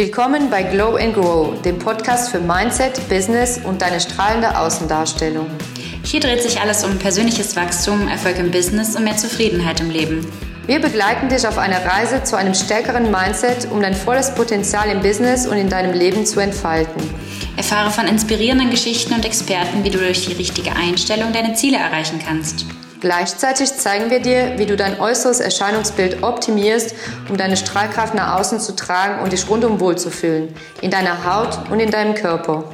Willkommen bei Glow and Grow, dem Podcast für Mindset, Business und deine strahlende Außendarstellung. Hier dreht sich alles um persönliches Wachstum, Erfolg im Business und mehr Zufriedenheit im Leben. Wir begleiten dich auf einer Reise zu einem stärkeren Mindset, um dein volles Potenzial im Business und in deinem Leben zu entfalten. Erfahre von inspirierenden Geschichten und Experten, wie du durch die richtige Einstellung deine Ziele erreichen kannst. Gleichzeitig zeigen wir dir, wie du dein äußeres Erscheinungsbild optimierst, um deine Strahlkraft nach außen zu tragen und dich rundum wohlzufühlen, in deiner Haut und in deinem Körper.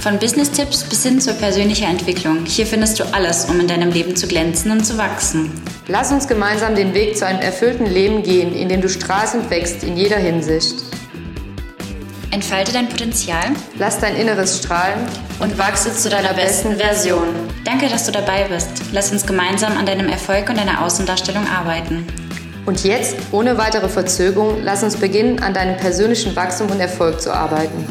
Von Business-Tipps bis hin zur persönlichen Entwicklung. Hier findest du alles, um in deinem Leben zu glänzen und zu wachsen. Lass uns gemeinsam den Weg zu einem erfüllten Leben gehen, in dem du strahlst und wächst in jeder Hinsicht. Entfalte dein Potenzial, lass dein Inneres strahlen und wachse zu deiner besten Version. Danke, dass du dabei bist. Lass uns gemeinsam an deinem Erfolg und deiner Außendarstellung arbeiten. Und jetzt, ohne weitere Verzögerung, lass uns beginnen, an deinem persönlichen Wachstum und Erfolg zu arbeiten.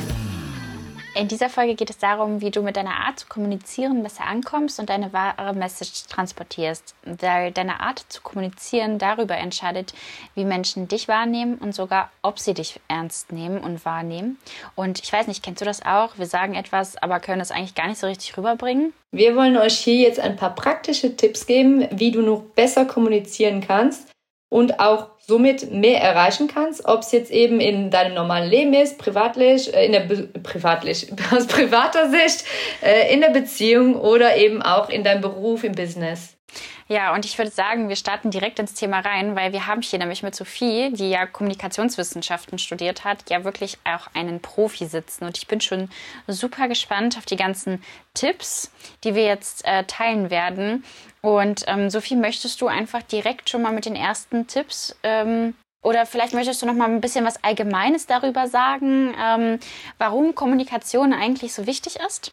In dieser Folge geht es darum, wie du mit deiner Art zu kommunizieren besser ankommst und deine wahre Message transportierst. Weil deine Art zu kommunizieren darüber entscheidet, wie Menschen dich wahrnehmen und sogar, ob sie dich ernst nehmen und wahrnehmen. Und ich weiß nicht, kennst du das auch? Wir sagen etwas, aber können es eigentlich gar nicht so richtig rüberbringen. Wir wollen euch hier jetzt ein paar praktische Tipps geben, wie du noch besser kommunizieren kannst und auch somit mehr erreichen kannst, ob es jetzt eben in deinem normalen Leben ist, privatlich, äh, in der privatlich, aus privater Sicht, äh, in der Beziehung oder eben auch in deinem Beruf, im Business. Ja, und ich würde sagen, wir starten direkt ins Thema rein, weil wir haben hier nämlich mit Sophie, die ja Kommunikationswissenschaften studiert hat, ja wirklich auch einen Profi sitzen. Und ich bin schon super gespannt auf die ganzen Tipps, die wir jetzt äh, teilen werden. Und ähm, Sophie, möchtest du einfach direkt schon mal mit den ersten Tipps ähm, oder vielleicht möchtest du noch mal ein bisschen was Allgemeines darüber sagen, ähm, warum Kommunikation eigentlich so wichtig ist?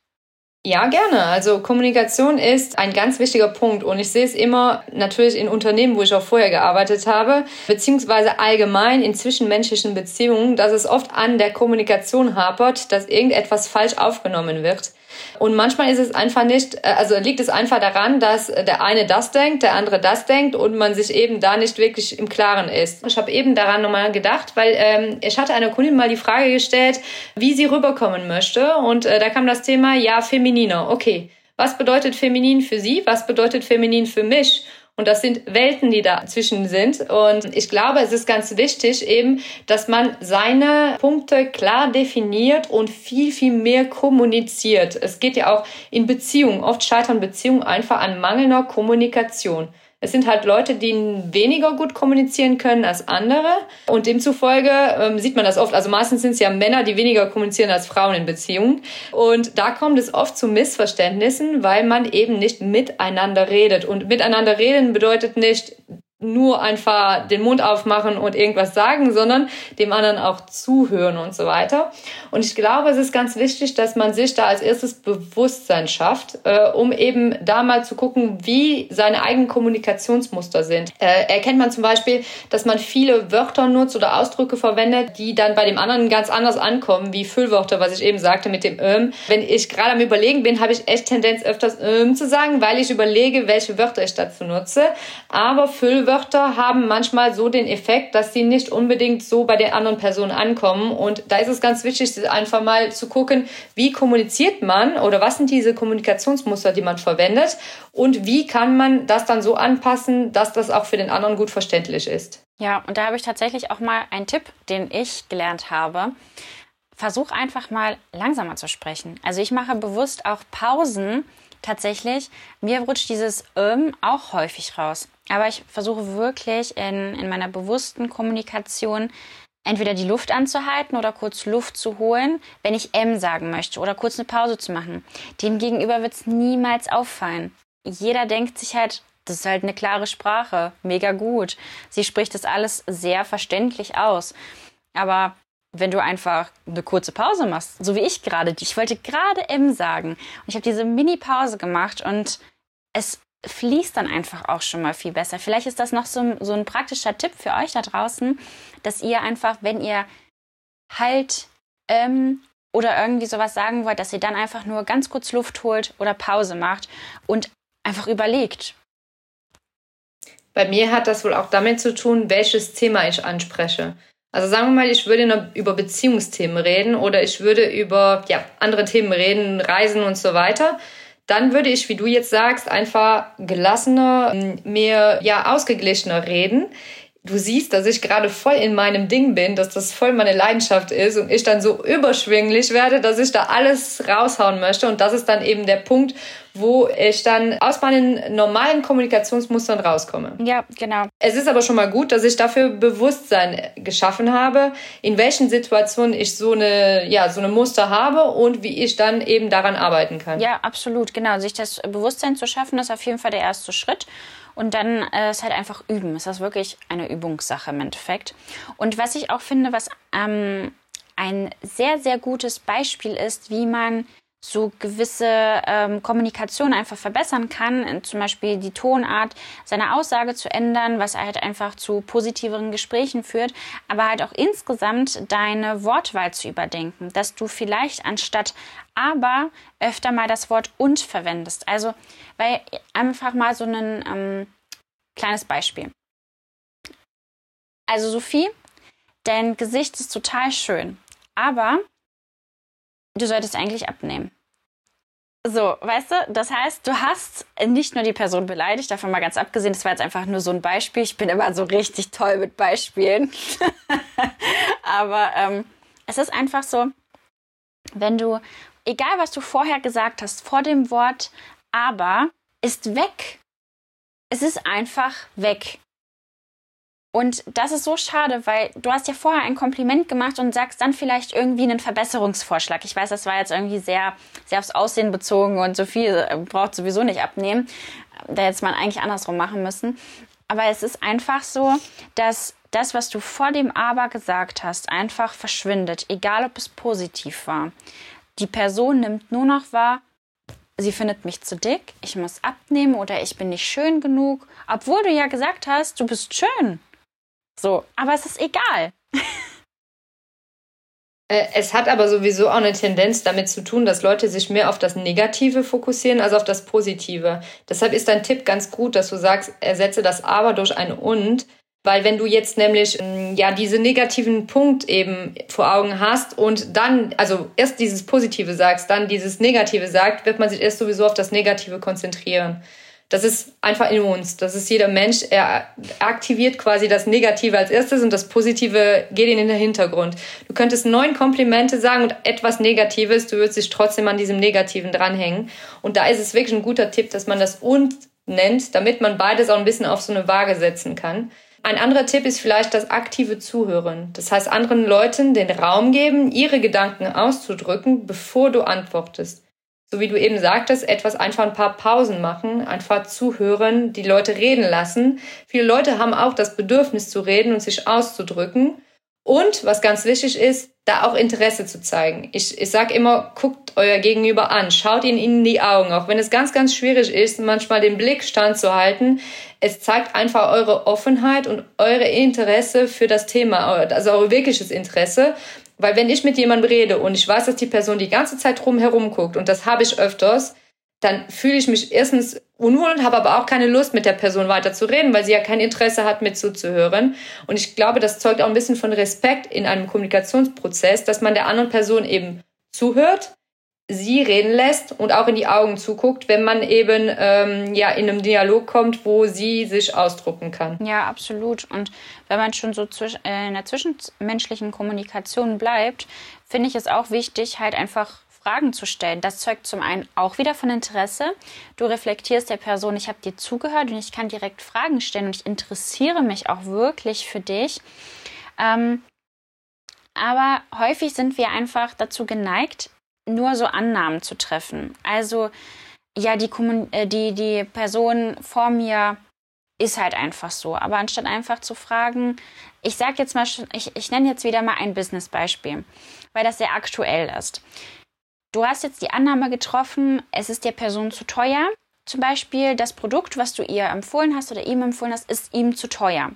Ja, gerne. Also Kommunikation ist ein ganz wichtiger Punkt und ich sehe es immer natürlich in Unternehmen, wo ich auch vorher gearbeitet habe, beziehungsweise allgemein in zwischenmenschlichen Beziehungen, dass es oft an der Kommunikation hapert, dass irgendetwas falsch aufgenommen wird. Und manchmal ist es einfach nicht, äh, also liegt es einfach daran, dass der eine das denkt, der andere das denkt und man sich eben da nicht wirklich im Klaren ist. Ich habe eben daran nochmal gedacht, weil ähm, ich hatte einer Kundin mal die Frage gestellt, wie sie rüberkommen möchte. Und äh, da kam das Thema, ja, femininer. Okay, was bedeutet feminin für sie? Was bedeutet feminin für mich? Und das sind Welten, die dazwischen sind. Und ich glaube, es ist ganz wichtig eben, dass man seine Punkte klar definiert und viel, viel mehr kommuniziert. Es geht ja auch in Beziehungen. Oft scheitern Beziehungen einfach an mangelnder Kommunikation. Es sind halt Leute, die weniger gut kommunizieren können als andere. Und demzufolge ähm, sieht man das oft. Also meistens sind es ja Männer, die weniger kommunizieren als Frauen in Beziehungen. Und da kommt es oft zu Missverständnissen, weil man eben nicht miteinander redet. Und miteinander reden bedeutet nicht, nur einfach den Mund aufmachen und irgendwas sagen, sondern dem anderen auch zuhören und so weiter. Und ich glaube, es ist ganz wichtig, dass man sich da als erstes Bewusstsein schafft, äh, um eben da mal zu gucken, wie seine eigenen Kommunikationsmuster sind. Äh, erkennt man zum Beispiel, dass man viele Wörter nutzt oder Ausdrücke verwendet, die dann bei dem anderen ganz anders ankommen, wie Füllwörter, was ich eben sagte mit dem ähm. Wenn ich gerade am Überlegen bin, habe ich echt Tendenz, öfters ähm zu sagen, weil ich überlege, welche Wörter ich dazu nutze. Aber Füllwörter Wörter haben manchmal so den Effekt, dass sie nicht unbedingt so bei den anderen Personen ankommen. Und da ist es ganz wichtig, einfach mal zu gucken, wie kommuniziert man oder was sind diese Kommunikationsmuster, die man verwendet und wie kann man das dann so anpassen, dass das auch für den anderen gut verständlich ist. Ja, und da habe ich tatsächlich auch mal einen Tipp, den ich gelernt habe versuch einfach mal langsamer zu sprechen. Also ich mache bewusst auch Pausen tatsächlich. Mir rutscht dieses ähm auch häufig raus. Aber ich versuche wirklich in, in meiner bewussten Kommunikation entweder die Luft anzuhalten oder kurz Luft zu holen, wenn ich M sagen möchte oder kurz eine Pause zu machen. Dem gegenüber wird es niemals auffallen. Jeder denkt sich halt, das ist halt eine klare Sprache, mega gut. Sie spricht das alles sehr verständlich aus. Aber wenn du einfach eine kurze Pause machst, so wie ich gerade, ich wollte gerade M sagen und ich habe diese Mini-Pause gemacht und es fließt dann einfach auch schon mal viel besser. Vielleicht ist das noch so, so ein praktischer Tipp für euch da draußen, dass ihr einfach, wenn ihr halt ähm, oder irgendwie sowas sagen wollt, dass ihr dann einfach nur ganz kurz Luft holt oder Pause macht und einfach überlegt. Bei mir hat das wohl auch damit zu tun, welches Thema ich anspreche. Also sagen wir mal, ich würde über Beziehungsthemen reden oder ich würde über ja, andere Themen reden, Reisen und so weiter. Dann würde ich, wie du jetzt sagst, einfach gelassener, mehr ja ausgeglichener reden du siehst, dass ich gerade voll in meinem Ding bin, dass das voll meine Leidenschaft ist und ich dann so überschwinglich werde, dass ich da alles raushauen möchte. Und das ist dann eben der Punkt, wo ich dann aus meinen normalen Kommunikationsmustern rauskomme. Ja, genau. Es ist aber schon mal gut, dass ich dafür Bewusstsein geschaffen habe, in welchen Situationen ich so eine, ja, so eine Muster habe und wie ich dann eben daran arbeiten kann. Ja, absolut, genau. Sich das Bewusstsein zu schaffen, ist auf jeden Fall der erste Schritt. Und dann äh, ist halt einfach üben. Es ist wirklich eine Übungssache im Endeffekt. Und was ich auch finde, was ähm, ein sehr, sehr gutes Beispiel ist, wie man so gewisse ähm, Kommunikation einfach verbessern kann, zum Beispiel die Tonart seiner Aussage zu ändern, was halt einfach zu positiveren Gesprächen führt, aber halt auch insgesamt deine Wortwahl zu überdenken, dass du vielleicht anstatt aber öfter mal das Wort und verwendest. Also, weil einfach mal so ein ähm, kleines Beispiel. Also Sophie, dein Gesicht ist total schön, aber du solltest eigentlich abnehmen. So, weißt du, das heißt, du hast nicht nur die Person beleidigt, davon mal ganz abgesehen, das war jetzt einfach nur so ein Beispiel. Ich bin immer so richtig toll mit Beispielen. Aber ähm, es ist einfach so, wenn du, egal was du vorher gesagt hast, vor dem Wort aber ist weg. Es ist einfach weg. Und das ist so schade, weil du hast ja vorher ein Kompliment gemacht und sagst dann vielleicht irgendwie einen Verbesserungsvorschlag. Ich weiß, das war jetzt irgendwie sehr, sehr aufs Aussehen bezogen und so viel äh, braucht sowieso nicht abnehmen. Da hätte man eigentlich andersrum machen müssen. Aber es ist einfach so, dass das, was du vor dem Aber gesagt hast, einfach verschwindet, egal ob es positiv war. Die Person nimmt nur noch wahr, sie findet mich zu dick, ich muss abnehmen oder ich bin nicht schön genug, obwohl du ja gesagt hast, du bist schön. So, aber es ist egal. Äh, es hat aber sowieso auch eine Tendenz damit zu tun, dass Leute sich mehr auf das Negative fokussieren als auf das Positive. Deshalb ist dein Tipp ganz gut, dass du sagst, ersetze das Aber durch ein Und. Weil wenn du jetzt nämlich ähm, ja diese negativen Punkt eben vor Augen hast und dann also erst dieses Positive sagst, dann dieses Negative sagt, wird man sich erst sowieso auf das Negative konzentrieren. Das ist einfach in uns. Das ist jeder Mensch. Er aktiviert quasi das Negative als erstes und das Positive geht in den Hintergrund. Du könntest neun Komplimente sagen und etwas Negatives, du würdest dich trotzdem an diesem Negativen dranhängen. Und da ist es wirklich ein guter Tipp, dass man das und nennt, damit man beides auch ein bisschen auf so eine Waage setzen kann. Ein anderer Tipp ist vielleicht das aktive Zuhören. Das heißt, anderen Leuten den Raum geben, ihre Gedanken auszudrücken, bevor du antwortest so wie du eben sagtest, etwas einfach ein paar Pausen machen, einfach zuhören, die Leute reden lassen. Viele Leute haben auch das Bedürfnis zu reden und sich auszudrücken. Und was ganz wichtig ist, da auch Interesse zu zeigen. Ich, ich sage immer, guckt euer Gegenüber an, schaut ihn in die Augen, auch wenn es ganz, ganz schwierig ist, manchmal den Blick standzuhalten. Es zeigt einfach eure Offenheit und eure Interesse für das Thema, also eure wirkliches Interesse. Weil wenn ich mit jemandem rede und ich weiß, dass die Person die ganze Zeit drumherum guckt, und das habe ich öfters, dann fühle ich mich erstens unwohl und habe aber auch keine Lust, mit der Person weiter zu reden, weil sie ja kein Interesse hat, mit zuzuhören. Und ich glaube, das zeugt auch ein bisschen von Respekt in einem Kommunikationsprozess, dass man der anderen Person eben zuhört, sie reden lässt und auch in die Augen zuguckt, wenn man eben ähm, ja in einem Dialog kommt, wo sie sich ausdrucken kann. Ja, absolut. Und wenn man schon so äh, in der zwischenmenschlichen Kommunikation bleibt, finde ich es auch wichtig, halt einfach Fragen zu stellen. Das zeugt zum einen auch wieder von Interesse. Du reflektierst der Person, ich habe dir zugehört und ich kann direkt Fragen stellen und ich interessiere mich auch wirklich für dich. Ähm, aber häufig sind wir einfach dazu geneigt, nur so Annahmen zu treffen. Also, ja, die, äh, die, die Person vor mir ist halt einfach so. Aber anstatt einfach zu fragen, ich sage jetzt mal, ich, ich nenne jetzt wieder mal ein Business-Beispiel, weil das sehr aktuell ist. Du hast jetzt die Annahme getroffen, es ist der Person zu teuer. Zum Beispiel das Produkt, was du ihr empfohlen hast oder ihm empfohlen hast, ist ihm zu teuer.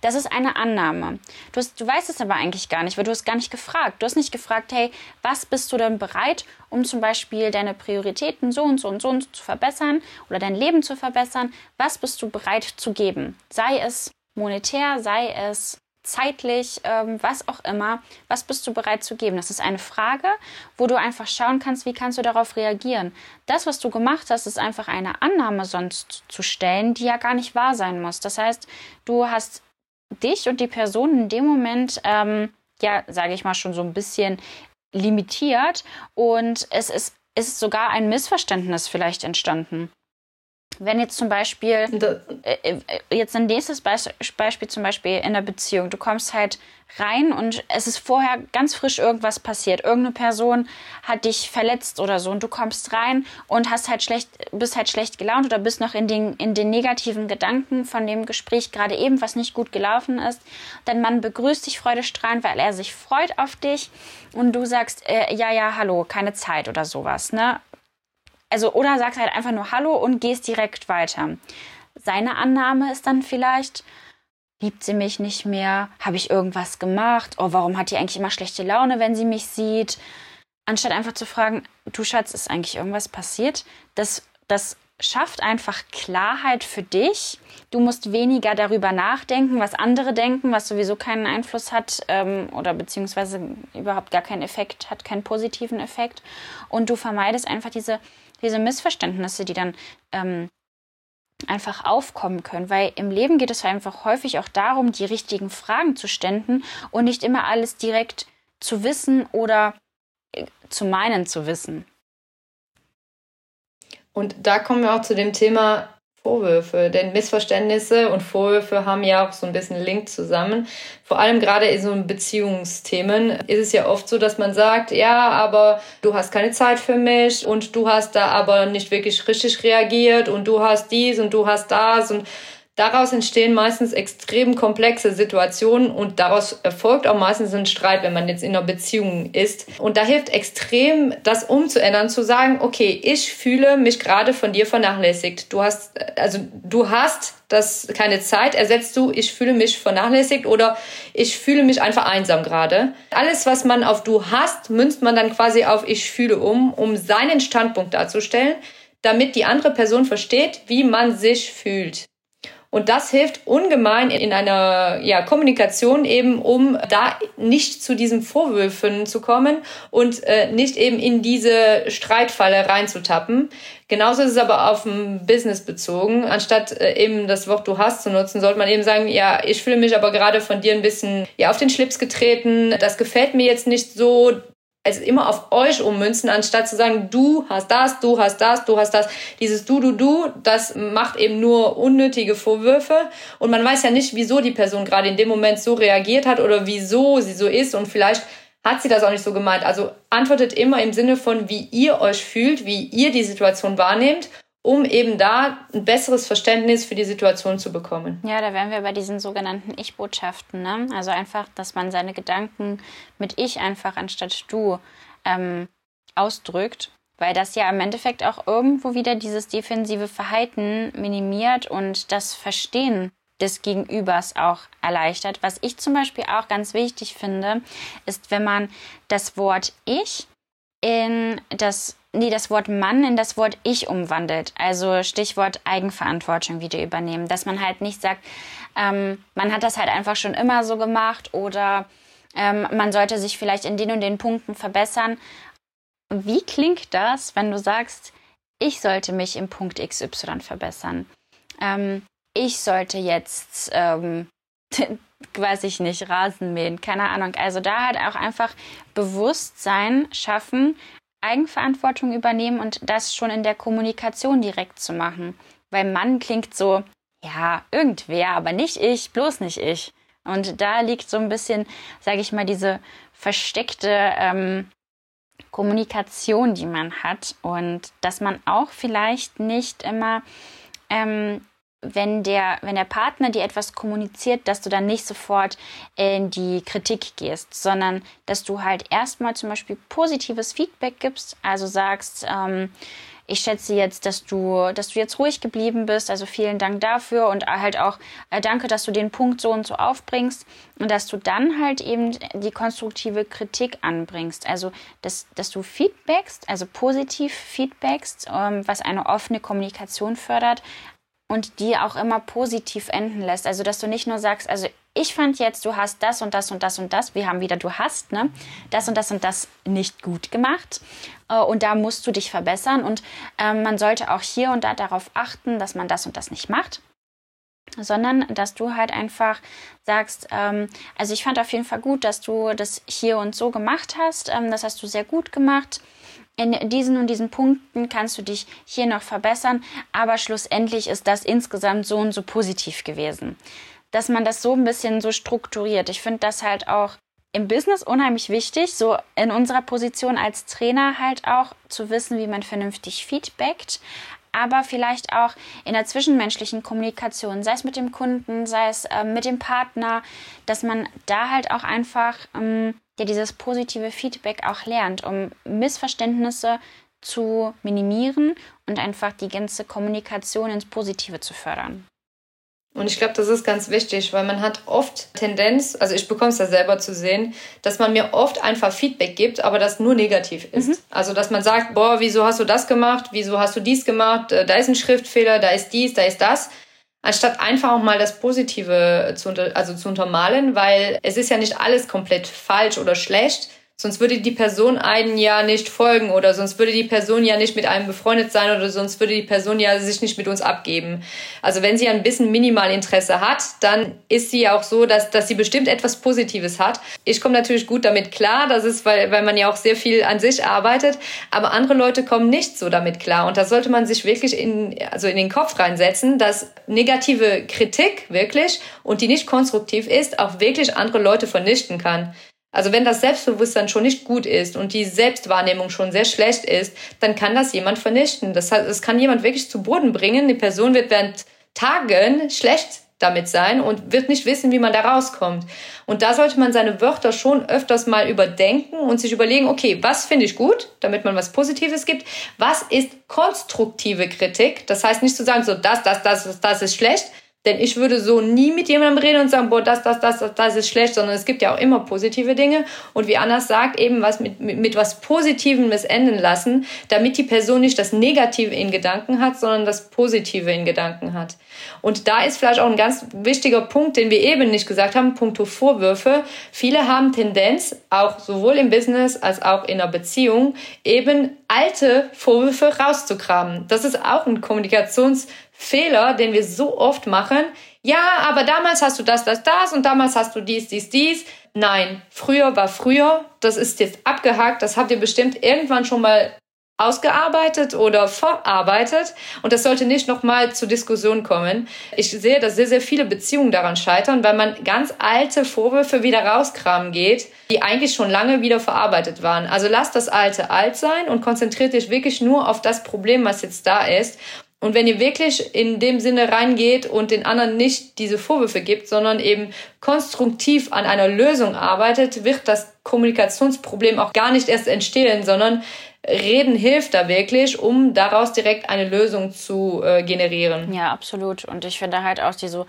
Das ist eine Annahme. Du, hast, du weißt es aber eigentlich gar nicht, weil du hast gar nicht gefragt. Du hast nicht gefragt, hey, was bist du denn bereit, um zum Beispiel deine Prioritäten so und so und so und so zu verbessern oder dein Leben zu verbessern? Was bist du bereit zu geben? Sei es monetär, sei es zeitlich, ähm, was auch immer, was bist du bereit zu geben? Das ist eine Frage, wo du einfach schauen kannst, wie kannst du darauf reagieren. Das, was du gemacht hast, ist einfach eine Annahme sonst zu stellen, die ja gar nicht wahr sein muss. Das heißt, du hast dich und die Person in dem Moment, ähm, ja, sage ich mal, schon so ein bisschen limitiert und es ist, ist sogar ein Missverständnis vielleicht entstanden. Wenn jetzt zum Beispiel, äh, äh, jetzt ein nächstes Beispiel zum Beispiel in der Beziehung, du kommst halt rein und es ist vorher ganz frisch irgendwas passiert. Irgendeine Person hat dich verletzt oder so und du kommst rein und hast halt schlecht, bist halt schlecht gelaunt oder bist noch in den, in den negativen Gedanken von dem Gespräch gerade eben, was nicht gut gelaufen ist. Dein Mann begrüßt dich freudestrahlend, weil er sich freut auf dich und du sagst, äh, ja, ja, hallo, keine Zeit oder sowas, ne? Also, oder sagst halt einfach nur Hallo und gehst direkt weiter. Seine Annahme ist dann vielleicht, liebt sie mich nicht mehr? Habe ich irgendwas gemacht? Oh, warum hat die eigentlich immer schlechte Laune, wenn sie mich sieht? Anstatt einfach zu fragen, du Schatz, ist eigentlich irgendwas passiert? Das, das schafft einfach Klarheit für dich. Du musst weniger darüber nachdenken, was andere denken, was sowieso keinen Einfluss hat ähm, oder beziehungsweise überhaupt gar keinen Effekt hat, keinen positiven Effekt. Und du vermeidest einfach diese diese Missverständnisse, die dann ähm, einfach aufkommen können, weil im Leben geht es einfach häufig auch darum, die richtigen Fragen zu stellen und nicht immer alles direkt zu wissen oder äh, zu meinen zu wissen. Und da kommen wir auch zu dem Thema Vorwürfe, denn Missverständnisse und Vorwürfe haben ja auch so ein bisschen Link zusammen. Vor allem gerade in so Beziehungsthemen ist es ja oft so, dass man sagt, ja, aber du hast keine Zeit für mich und du hast da aber nicht wirklich richtig reagiert und du hast dies und du hast das und Daraus entstehen meistens extrem komplexe Situationen und daraus erfolgt auch meistens ein Streit, wenn man jetzt in einer Beziehung ist. Und da hilft extrem, das umzuändern, zu sagen, okay, ich fühle mich gerade von dir vernachlässigt. Du hast, also du hast das keine Zeit, ersetzt du, ich fühle mich vernachlässigt oder ich fühle mich einfach einsam gerade. Alles, was man auf du hast, münzt man dann quasi auf ich fühle um, um seinen Standpunkt darzustellen, damit die andere Person versteht, wie man sich fühlt. Und das hilft ungemein in einer ja, Kommunikation eben, um da nicht zu diesen Vorwürfen zu kommen und äh, nicht eben in diese Streitfalle reinzutappen. Genauso ist es aber auf ein Business bezogen. Anstatt äh, eben das Wort du hast zu nutzen, sollte man eben sagen, ja, ich fühle mich aber gerade von dir ein bisschen ja, auf den Schlips getreten. Das gefällt mir jetzt nicht so also immer auf euch ummünzen, anstatt zu sagen, du hast das, du hast das, du hast das. Dieses du, du, du, das macht eben nur unnötige Vorwürfe. Und man weiß ja nicht, wieso die Person gerade in dem Moment so reagiert hat oder wieso sie so ist. Und vielleicht hat sie das auch nicht so gemeint. Also antwortet immer im Sinne von, wie ihr euch fühlt, wie ihr die Situation wahrnehmt um eben da ein besseres Verständnis für die Situation zu bekommen. Ja, da wären wir bei diesen sogenannten Ich-Botschaften. Ne? Also einfach, dass man seine Gedanken mit Ich einfach anstatt Du ähm, ausdrückt, weil das ja im Endeffekt auch irgendwo wieder dieses defensive Verhalten minimiert und das Verstehen des Gegenübers auch erleichtert. Was ich zum Beispiel auch ganz wichtig finde, ist, wenn man das Wort Ich in das nee, das Wort Mann in das Wort Ich umwandelt. Also Stichwort Eigenverantwortung wieder übernehmen. Dass man halt nicht sagt, ähm, man hat das halt einfach schon immer so gemacht oder ähm, man sollte sich vielleicht in den und den Punkten verbessern. Wie klingt das, wenn du sagst, ich sollte mich im Punkt XY verbessern? Ähm, ich sollte jetzt, ähm, weiß ich nicht, Rasen mähen, keine Ahnung. Also da halt auch einfach Bewusstsein schaffen, Eigenverantwortung übernehmen und das schon in der Kommunikation direkt zu machen. Weil Mann klingt so, ja, irgendwer, aber nicht ich, bloß nicht ich. Und da liegt so ein bisschen, sage ich mal, diese versteckte ähm, Kommunikation, die man hat und dass man auch vielleicht nicht immer ähm, wenn der, wenn der Partner dir etwas kommuniziert, dass du dann nicht sofort in die Kritik gehst, sondern dass du halt erstmal zum Beispiel positives Feedback gibst, also sagst, ähm, ich schätze jetzt, dass du, dass du jetzt ruhig geblieben bist. Also vielen Dank dafür und halt auch äh, danke, dass du den Punkt so und so aufbringst und dass du dann halt eben die konstruktive Kritik anbringst. Also dass, dass du feedbackst, also positiv feedbackst, ähm, was eine offene Kommunikation fördert, und die auch immer positiv enden lässt. Also, dass du nicht nur sagst, also ich fand jetzt, du hast das und das und das und das, wir haben wieder, du hast, ne, das und das und das nicht gut gemacht. Äh, und da musst du dich verbessern. Und ähm, man sollte auch hier und da darauf achten, dass man das und das nicht macht sondern dass du halt einfach sagst, ähm, also ich fand auf jeden Fall gut, dass du das hier und so gemacht hast, ähm, das hast du sehr gut gemacht in diesen und diesen Punkten kannst du dich hier noch verbessern, aber schlussendlich ist das insgesamt so und so positiv gewesen. Dass man das so ein bisschen so strukturiert. Ich finde das halt auch im Business unheimlich wichtig, so in unserer Position als Trainer halt auch zu wissen, wie man vernünftig feedbackt, aber vielleicht auch in der zwischenmenschlichen Kommunikation, sei es mit dem Kunden, sei es äh, mit dem Partner, dass man da halt auch einfach ähm, der dieses positive Feedback auch lernt, um Missverständnisse zu minimieren und einfach die ganze Kommunikation ins Positive zu fördern. Und ich glaube, das ist ganz wichtig, weil man hat oft Tendenz, also ich bekomme es ja selber zu sehen, dass man mir oft einfach Feedback gibt, aber das nur negativ ist. Mhm. Also dass man sagt, boah, wieso hast du das gemacht, wieso hast du dies gemacht, äh, da ist ein Schriftfehler, da ist dies, da ist das anstatt einfach auch mal das Positive zu, unter, also zu untermalen, weil es ist ja nicht alles komplett falsch oder schlecht, Sonst würde die Person einen ja nicht folgen oder sonst würde die Person ja nicht mit einem befreundet sein oder sonst würde die Person ja sich nicht mit uns abgeben. Also wenn sie ein bisschen Minimalinteresse hat, dann ist sie auch so, dass, dass sie bestimmt etwas Positives hat. Ich komme natürlich gut damit klar, das ist, weil, weil man ja auch sehr viel an sich arbeitet, aber andere Leute kommen nicht so damit klar und da sollte man sich wirklich in, also in den Kopf reinsetzen, dass negative Kritik wirklich und die nicht konstruktiv ist, auch wirklich andere Leute vernichten kann. Also wenn das Selbstbewusstsein schon nicht gut ist und die Selbstwahrnehmung schon sehr schlecht ist, dann kann das jemand vernichten. Das heißt, es kann jemand wirklich zu Boden bringen. Die Person wird während Tagen schlecht damit sein und wird nicht wissen, wie man da rauskommt. Und da sollte man seine Wörter schon öfters mal überdenken und sich überlegen, okay, was finde ich gut, damit man was Positives gibt? Was ist konstruktive Kritik? Das heißt nicht zu sagen, so das, das, das, das ist schlecht, denn ich würde so nie mit jemandem reden und sagen, boah, das, das, das, das, das ist schlecht, sondern es gibt ja auch immer positive Dinge. Und wie Anna sagt, eben was mit, mit, mit was Positivem es enden lassen, damit die Person nicht das Negative in Gedanken hat, sondern das Positive in Gedanken hat. Und da ist vielleicht auch ein ganz wichtiger Punkt, den wir eben nicht gesagt haben, puncto Vorwürfe. Viele haben Tendenz, auch sowohl im Business als auch in einer Beziehung, eben alte Vorwürfe rauszukramen. Das ist auch ein Kommunikations Fehler, den wir so oft machen. Ja, aber damals hast du das, das, das und damals hast du dies, dies, dies. Nein, früher war früher. Das ist jetzt abgehakt. Das habt ihr bestimmt irgendwann schon mal ausgearbeitet oder verarbeitet und das sollte nicht nochmal zur Diskussion kommen. Ich sehe, dass sehr, sehr viele Beziehungen daran scheitern, weil man ganz alte Vorwürfe wieder rauskramen geht, die eigentlich schon lange wieder verarbeitet waren. Also lass das Alte alt sein und konzentriert dich wirklich nur auf das Problem, was jetzt da ist und wenn ihr wirklich in dem Sinne reingeht und den anderen nicht diese Vorwürfe gibt, sondern eben konstruktiv an einer Lösung arbeitet, wird das Kommunikationsproblem auch gar nicht erst entstehen, sondern Reden hilft da wirklich, um daraus direkt eine Lösung zu äh, generieren. Ja, absolut. Und ich finde halt auch diese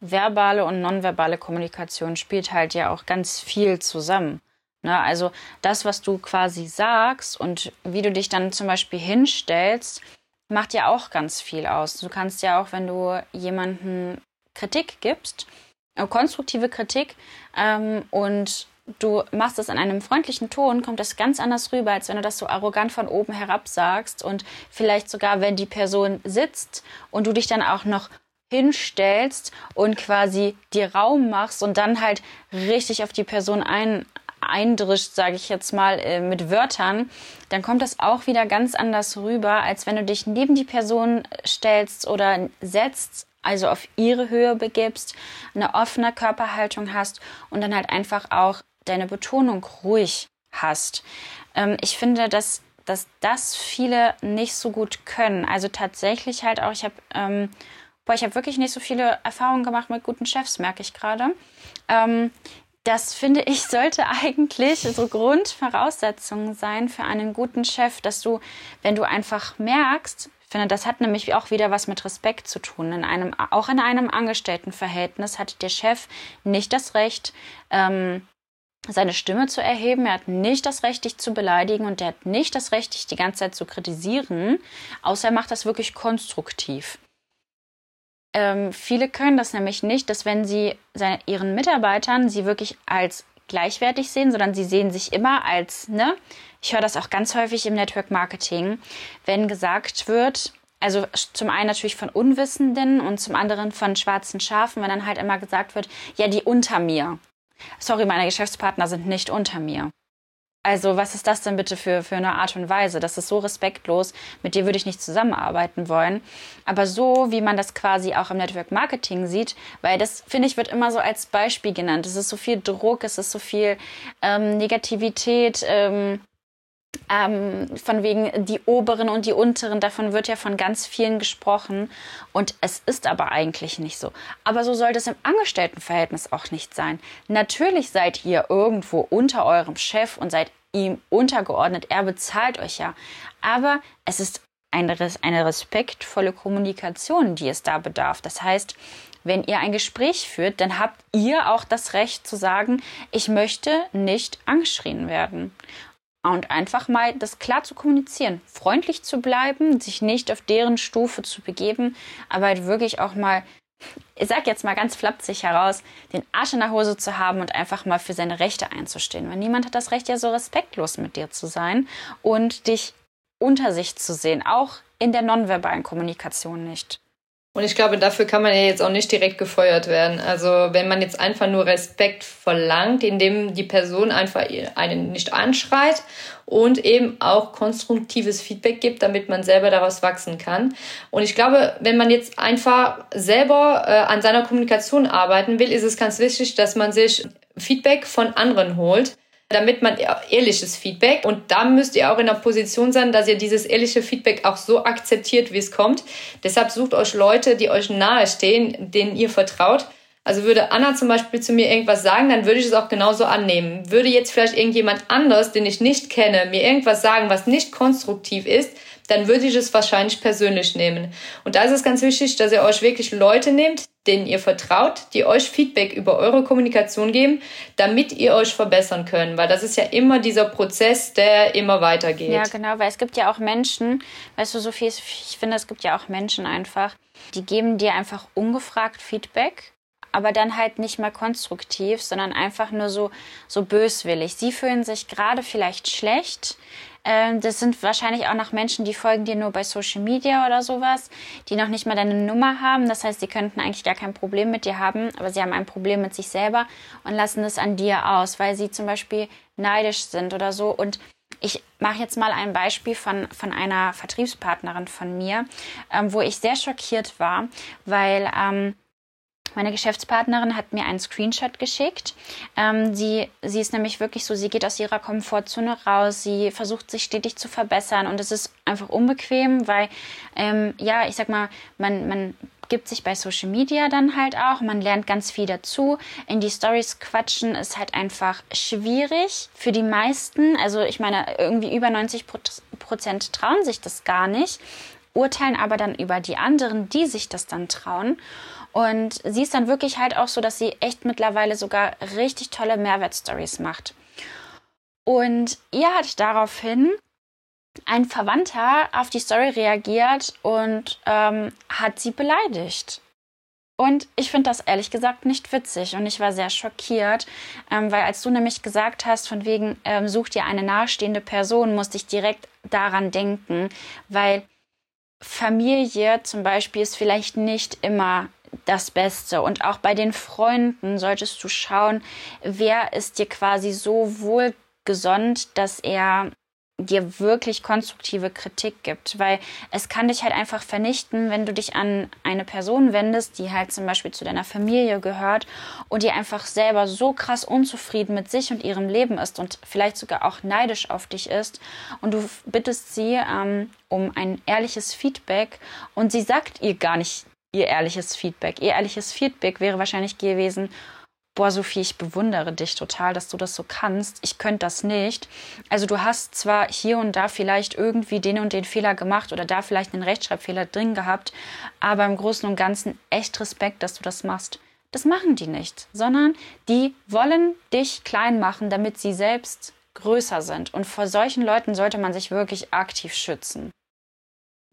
verbale und nonverbale Kommunikation spielt halt ja auch ganz viel zusammen. Ne? Also das, was du quasi sagst und wie du dich dann zum Beispiel hinstellst, macht ja auch ganz viel aus. Du kannst ja auch, wenn du jemanden Kritik gibst, äh, konstruktive Kritik ähm, und du machst es in einem freundlichen Ton, kommt das ganz anders rüber, als wenn du das so arrogant von oben herab sagst. Und vielleicht sogar, wenn die Person sitzt und du dich dann auch noch hinstellst und quasi dir Raum machst und dann halt richtig auf die Person ein, eindrischt, sage ich jetzt mal, äh, mit Wörtern, dann kommt das auch wieder ganz anders rüber, als wenn du dich neben die Person stellst oder setzt, also auf ihre Höhe begibst, eine offene Körperhaltung hast und dann halt einfach auch deine Betonung ruhig hast. Ähm, ich finde, dass, dass das viele nicht so gut können. Also tatsächlich halt auch, ich habe ähm, Boah, ich habe wirklich nicht so viele Erfahrungen gemacht mit guten Chefs, merke ich gerade. Ähm, das finde ich sollte eigentlich so Grundvoraussetzungen sein für einen guten Chef, dass du, wenn du einfach merkst, finde, das hat nämlich auch wieder was mit Respekt zu tun. In einem, auch in einem Angestelltenverhältnis hat der Chef nicht das Recht, ähm, seine Stimme zu erheben. Er hat nicht das Recht, dich zu beleidigen und er hat nicht das Recht, dich die ganze Zeit zu kritisieren, außer er macht das wirklich konstruktiv. ähm, viele können das nämlich nicht, dass wenn sie seine, ihren Mitarbeitern sie wirklich als gleichwertig sehen, sondern sie sehen sich immer als, ne? Ich höre das auch ganz häufig im Network Marketing, wenn gesagt wird, also zum einen natürlich von Unwissenden und zum anderen von schwarzen Schafen, wenn dann halt immer gesagt wird, ja, die unter mir. Sorry, meine Geschäftspartner sind nicht unter mir. Also was ist das denn bitte für, für eine Art und Weise? Das ist so respektlos, mit dir würde ich nicht zusammenarbeiten wollen. Aber so, wie man das quasi auch im Network Marketing sieht, weil das, finde ich, wird immer so als Beispiel genannt. Es ist so viel Druck, es ist so viel ähm, Negativität, ähm, ähm, von wegen die oberen und die unteren, davon wird ja von ganz vielen gesprochen und es ist aber eigentlich nicht so. Aber so sollte es im Angestelltenverhältnis auch nicht sein. Natürlich seid ihr irgendwo unter eurem Chef und seid ihm untergeordnet, er bezahlt euch ja. Aber es ist eine, eine respektvolle Kommunikation, die es da bedarf. Das heißt, wenn ihr ein Gespräch führt, dann habt ihr auch das Recht zu sagen, ich möchte nicht angeschrien werden und einfach mal das klar zu kommunizieren, freundlich zu bleiben, sich nicht auf deren Stufe zu begeben, aber halt wirklich auch mal, ich sag jetzt mal ganz flapsig heraus, den Arsch in der Hose zu haben und einfach mal für seine Rechte einzustehen. Weil niemand hat das Recht, ja so respektlos mit dir zu sein und dich unter sich zu sehen, auch in der nonverbalen Kommunikation nicht. Und ich glaube, dafür kann man ja jetzt auch nicht direkt gefeuert werden. Also wenn man jetzt einfach nur Respekt verlangt, indem die Person einfach einen nicht anschreit und eben auch konstruktives Feedback gibt, damit man selber daraus wachsen kann. Und ich glaube, wenn man jetzt einfach selber äh, an seiner Kommunikation arbeiten will, ist es ganz wichtig, dass man sich Feedback von anderen holt damit man ehrliches Feedback und da müsst ihr auch in der Position sein, dass ihr dieses ehrliche Feedback auch so akzeptiert, wie es kommt. Deshalb sucht euch Leute, die euch nahestehen, denen ihr vertraut. Also würde Anna zum Beispiel zu mir irgendwas sagen, dann würde ich es auch genauso annehmen. Würde jetzt vielleicht irgendjemand anders, den ich nicht kenne, mir irgendwas sagen, was nicht konstruktiv ist, dann würde ich es wahrscheinlich persönlich nehmen. Und da ist es ganz wichtig, dass ihr euch wirklich Leute nehmt, denen ihr vertraut, die euch Feedback über eure Kommunikation geben, damit ihr euch verbessern könnt. Weil das ist ja immer dieser Prozess, der immer weitergeht. Ja, genau, weil es gibt ja auch Menschen, weißt du, Sophie, ich finde, es gibt ja auch Menschen einfach, die geben dir einfach ungefragt Feedback aber dann halt nicht mal konstruktiv, sondern einfach nur so, so böswillig. Sie fühlen sich gerade vielleicht schlecht, ähm, das sind wahrscheinlich auch noch Menschen, die folgen dir nur bei Social Media oder sowas, die noch nicht mal deine Nummer haben. Das heißt, sie könnten eigentlich gar kein Problem mit dir haben, aber sie haben ein Problem mit sich selber und lassen es an dir aus, weil sie zum Beispiel neidisch sind oder so. Und ich mache jetzt mal ein Beispiel von, von einer Vertriebspartnerin von mir, ähm, wo ich sehr schockiert war, weil ähm, meine Geschäftspartnerin hat mir einen Screenshot geschickt. Ähm, sie, sie ist nämlich wirklich so, sie geht aus ihrer Komfortzone raus, sie versucht sich stetig zu verbessern und es ist einfach unbequem, weil, ähm, ja, ich sag mal, man, man gibt sich bei Social Media dann halt auch. Man lernt ganz viel dazu. In die Stories quatschen ist halt einfach schwierig für die meisten. Also ich meine, irgendwie über 90 Prozent trauen sich das gar nicht, urteilen aber dann über die anderen, die sich das dann trauen. Und sie ist dann wirklich halt auch so, dass sie echt mittlerweile sogar richtig tolle Mehrwertstories macht. Und ihr hat daraufhin ein Verwandter auf die Story reagiert und ähm, hat sie beleidigt. Und ich finde das ehrlich gesagt nicht witzig und ich war sehr schockiert, ähm, weil als du nämlich gesagt hast, von wegen ähm, such dir eine nahestehende Person, musste ich direkt daran denken, weil Familie zum Beispiel ist vielleicht nicht immer das Beste. Und auch bei den Freunden solltest du schauen, wer ist dir quasi so wohlgesonnt, dass er dir wirklich konstruktive Kritik gibt, weil es kann dich halt einfach vernichten, wenn du dich an eine Person wendest, die halt zum Beispiel zu deiner Familie gehört und die einfach selber so krass unzufrieden mit sich und ihrem Leben ist und vielleicht sogar auch neidisch auf dich ist und du bittest sie ähm, um ein ehrliches Feedback und sie sagt ihr gar nicht ihr ehrliches Feedback. Ihr ehrliches Feedback wäre wahrscheinlich gewesen, boah, Sophie, ich bewundere dich total, dass du das so kannst. Ich könnte das nicht. Also du hast zwar hier und da vielleicht irgendwie den und den Fehler gemacht oder da vielleicht einen Rechtschreibfehler drin gehabt, aber im Großen und Ganzen echt Respekt, dass du das machst. Das machen die nicht, sondern die wollen dich klein machen, damit sie selbst größer sind. Und vor solchen Leuten sollte man sich wirklich aktiv schützen.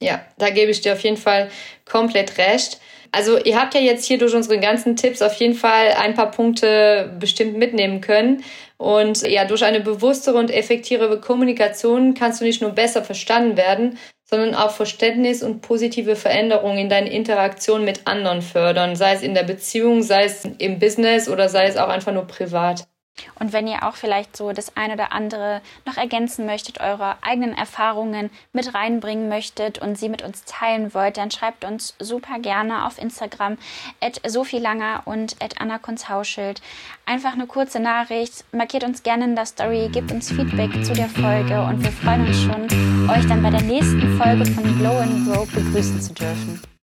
Ja, da gebe ich dir auf jeden Fall komplett recht. Also ihr habt ja jetzt hier durch unsere ganzen Tipps auf jeden Fall ein paar Punkte bestimmt mitnehmen können. Und ja, durch eine bewusstere und effektivere Kommunikation kannst du nicht nur besser verstanden werden, sondern auch Verständnis und positive Veränderungen in deinen Interaktionen mit anderen fördern, sei es in der Beziehung, sei es im Business oder sei es auch einfach nur privat. Und wenn ihr auch vielleicht so das eine oder andere noch ergänzen möchtet, eure eigenen Erfahrungen mit reinbringen möchtet und sie mit uns teilen wollt, dann schreibt uns super gerne auf Instagram at Langer und at Anna Kunzhauschild. Einfach eine kurze Nachricht, markiert uns gerne in der Story, gebt uns Feedback zu der Folge und wir freuen uns schon, euch dann bei der nächsten Folge von Glow and Grow begrüßen zu dürfen.